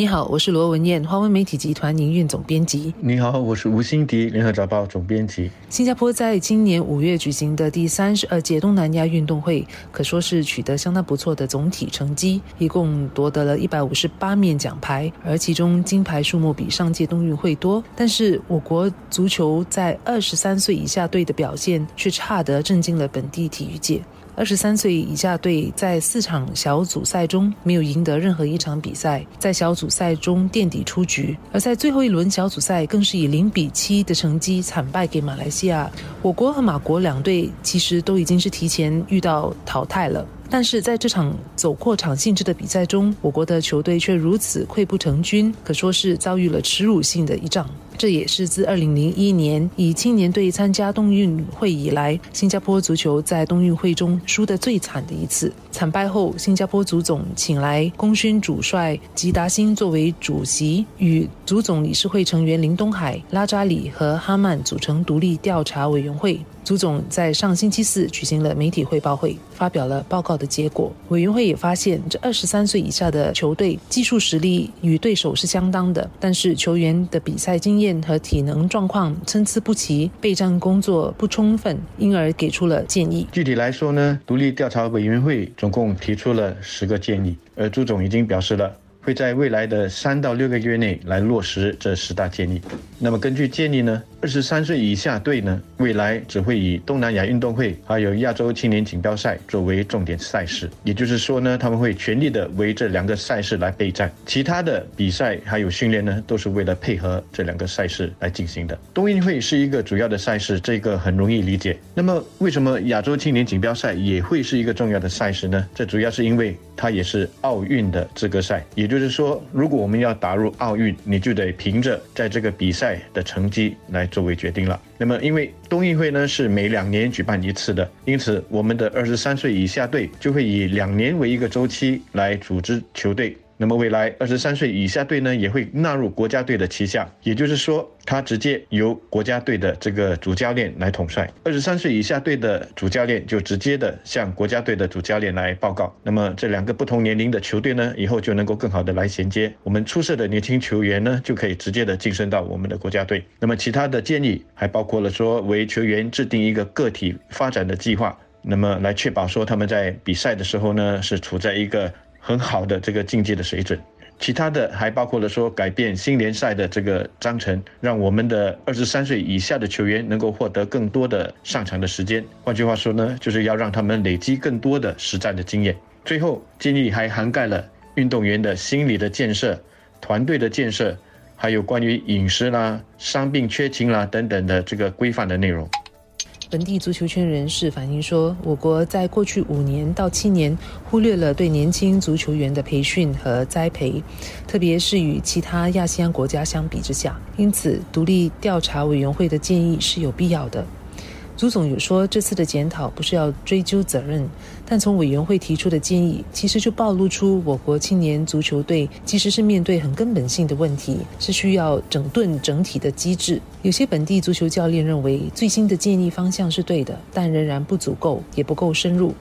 你好，我是罗文燕，华文媒体集团营运总编辑。你好，我是吴欣迪，联合早报总编辑。新加坡在今年五月举行的第三十二届东南亚运动会，可说是取得相当不错的总体成绩，一共夺得了一百五十八面奖牌，而其中金牌数目比上届冬运会多。但是，我国足球在二十三岁以下队的表现却差得震惊了本地体育界。二十三岁以下队在四场小组赛中没有赢得任何一场比赛，在小组赛中垫底出局，而在最后一轮小组赛更是以零比七的成绩惨败给马来西亚。我国和马国两队其实都已经是提前遇到淘汰了，但是在这场走过场性质的比赛中，我国的球队却如此溃不成军，可说是遭遇了耻辱性的一仗。这也是自二零零一年以青年队参加冬运会以来，新加坡足球在冬运会中输得最惨的一次。惨败后，新加坡足总请来功勋主帅吉达辛作为主席，与足总理事会成员林东海、拉扎里和哈曼组成独立调查委员会。朱总在上星期四举行了媒体汇报会，发表了报告的结果。委员会也发现，这二十三岁以下的球队技术实力与对手是相当的，但是球员的比赛经验和体能状况参差不齐，备战工作不充分，因而给出了建议。具体来说呢，独立调查委员会总共提出了十个建议，而朱总已经表示了。会在未来的三到六个月内来落实这十大建议。那么根据建议呢，二十三岁以下队呢，未来只会以东南亚运动会还有亚洲青年锦标赛作为重点赛事。也就是说呢，他们会全力的为这两个赛事来备战，其他的比赛还有训练呢，都是为了配合这两个赛事来进行的。冬运会是一个主要的赛事，这个很容易理解。那么为什么亚洲青年锦标赛也会是一个重要的赛事呢？这主要是因为它也是奥运的资格赛，也。就就是说，如果我们要打入奥运，你就得凭着在这个比赛的成绩来作为决定了。那么，因为冬运会呢是每两年举办一次的，因此我们的二十三岁以下队就会以两年为一个周期来组织球队。那么未来二十三岁以下队呢，也会纳入国家队的旗下，也就是说，他直接由国家队的这个主教练来统帅。二十三岁以下队的主教练就直接的向国家队的主教练来报告。那么这两个不同年龄的球队呢，以后就能够更好的来衔接。我们出色的年轻球员呢，就可以直接的晋升到我们的国家队。那么其他的建议还包括了说，为球员制定一个个体发展的计划，那么来确保说他们在比赛的时候呢，是处在一个。很好的这个境界的水准，其他的还包括了说改变新联赛的这个章程，让我们的二十三岁以下的球员能够获得更多的上场的时间。换句话说呢，就是要让他们累积更多的实战的经验。最后建议还涵盖了运动员的心理的建设、团队的建设，还有关于饮食啦、伤病缺勤啦等等的这个规范的内容。本地足球圈人士反映说，我国在过去五年到七年忽略了对年轻足球员的培训和栽培，特别是与其他亚细安国家相比之下，因此独立调查委员会的建议是有必要的。朱总有说，这次的检讨不是要追究责任，但从委员会提出的建议，其实就暴露出我国青年足球队其实是面对很根本性的问题，是需要整顿整体的机制。有些本地足球教练认为，最新的建议方向是对的，但仍然不足够，也不够深入。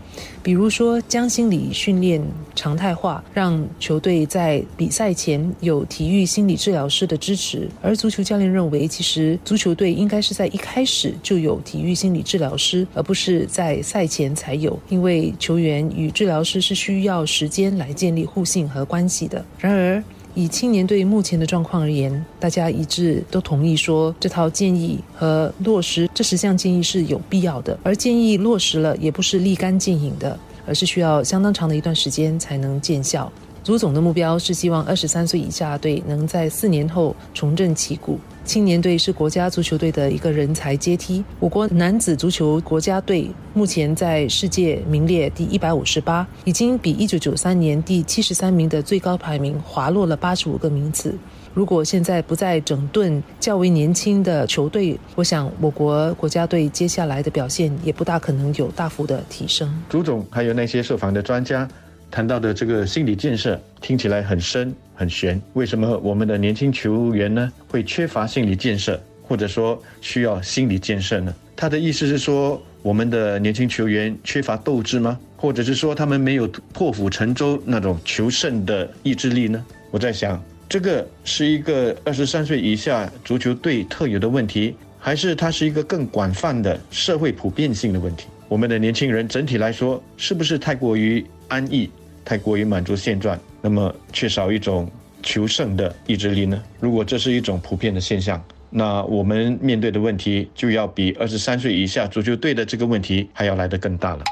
比如说，将心理训练常态化，让球队在比赛前有体育心理治疗师的支持。而足球教练认为，其实足球队应该是在一开始就有体育心。心理治疗师，而不是在赛前才有，因为球员与治疗师是需要时间来建立互信和关系的。然而，以青年队目前的状况而言，大家一致都同意说，这套建议和落实这十项建议是有必要的。而建议落实了，也不是立竿见影的，而是需要相当长的一段时间才能见效。朱总的目标是希望二十三岁以下队能在四年后重振旗鼓。青年队是国家足球队的一个人才阶梯。我国男子足球国家队目前在世界名列第一百五十八，已经比一九九三年第七十三名的最高排名滑落了八十五个名次。如果现在不再整顿较为年轻的球队，我想我国国家队接下来的表现也不大可能有大幅的提升。朱总还有那些受访的专家。谈到的这个心理建设听起来很深很玄，为什么我们的年轻球员呢会缺乏心理建设？或者说需要心理建设呢？他的意思是说，我们的年轻球员缺乏斗志吗？或者是说他们没有破釜沉舟那种求胜的意志力呢？我在想，这个是一个二十三岁以下足球队特有的问题，还是它是一个更广泛的社会普遍性的问题？我们的年轻人整体来说，是不是太过于安逸，太过于满足现状，那么缺少一种求胜的意志力呢？如果这是一种普遍的现象，那我们面对的问题就要比二十三岁以下足球队的这个问题还要来得更大了。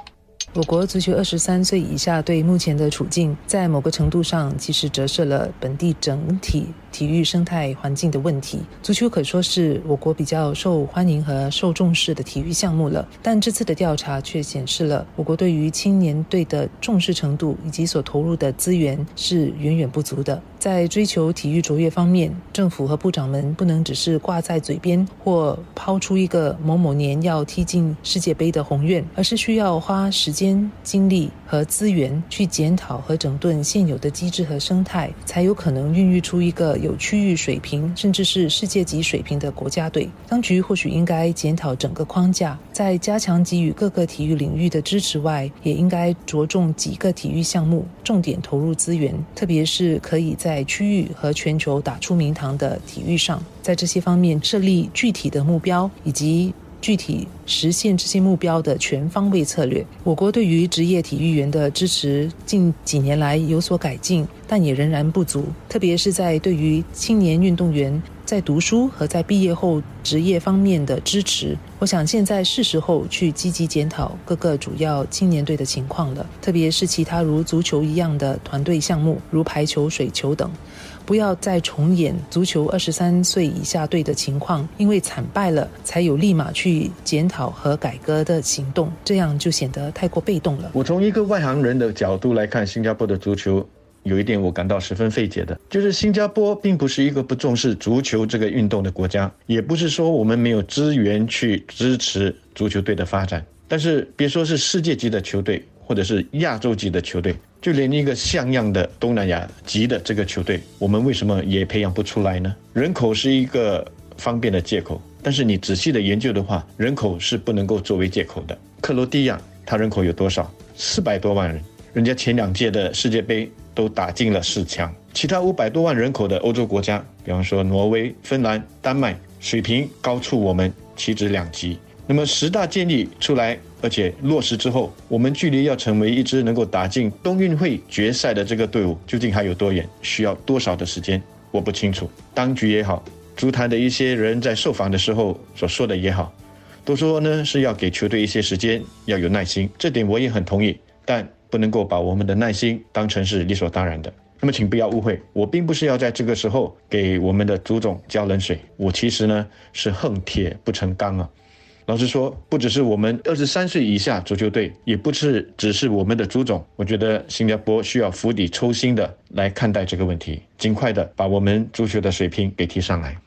我国足球二十三岁以下队目前的处境，在某个程度上其实折射了本地整体。体育生态环境的问题，足球可说是我国比较受欢迎和受重视的体育项目了。但这次的调查却显示了我国对于青年队的重视程度以及所投入的资源是远远不足的。在追求体育卓越方面，政府和部长们不能只是挂在嘴边或抛出一个某某年要踢进世界杯的宏愿，而是需要花时间、精力和资源去检讨和整顿现有的机制和生态，才有可能孕育出一个。有区域水平甚至是世界级水平的国家队，当局或许应该检讨整个框架，在加强给予各个体育领域的支持外，也应该着重几个体育项目，重点投入资源，特别是可以在在区域和全球打出名堂的体育上，在这些方面设立具体的目标以及。具体实现这些目标的全方位策略。我国对于职业体育员的支持近几年来有所改进，但也仍然不足。特别是在对于青年运动员在读书和在毕业后职业方面的支持，我想现在是时候去积极检讨各个主要青年队的情况了。特别是其他如足球一样的团队项目，如排球、水球等。不要再重演足球二十三岁以下队的情况，因为惨败了才有立马去检讨和改革的行动，这样就显得太过被动了。我从一个外行人的角度来看新加坡的足球，有一点我感到十分费解的，就是新加坡并不是一个不重视足球这个运动的国家，也不是说我们没有资源去支持足球队的发展，但是别说是世界级的球队。或者是亚洲级的球队，就连一个像样的东南亚级的这个球队，我们为什么也培养不出来呢？人口是一个方便的借口，但是你仔细的研究的话，人口是不能够作为借口的。克罗地亚，它人口有多少？四百多万人，人家前两届的世界杯都打进了四强。其他五百多万人口的欧洲国家，比方说挪威、芬兰、丹麦，水平高出我们岂止两级。那么十大建立出来。而且落实之后，我们距离要成为一支能够打进冬运会决赛的这个队伍，究竟还有多远？需要多少的时间？我不清楚。当局也好，足坛的一些人在受访的时候所说的也好，都说呢是要给球队一些时间，要有耐心。这点我也很同意，但不能够把我们的耐心当成是理所当然的。那么，请不要误会，我并不是要在这个时候给我们的足总浇冷水，我其实呢是恨铁不成钢啊。老实说，不只是我们二十三岁以下足球队，也不是只是我们的足总。我觉得新加坡需要釜底抽薪的来看待这个问题，尽快的把我们足球的水平给提上来。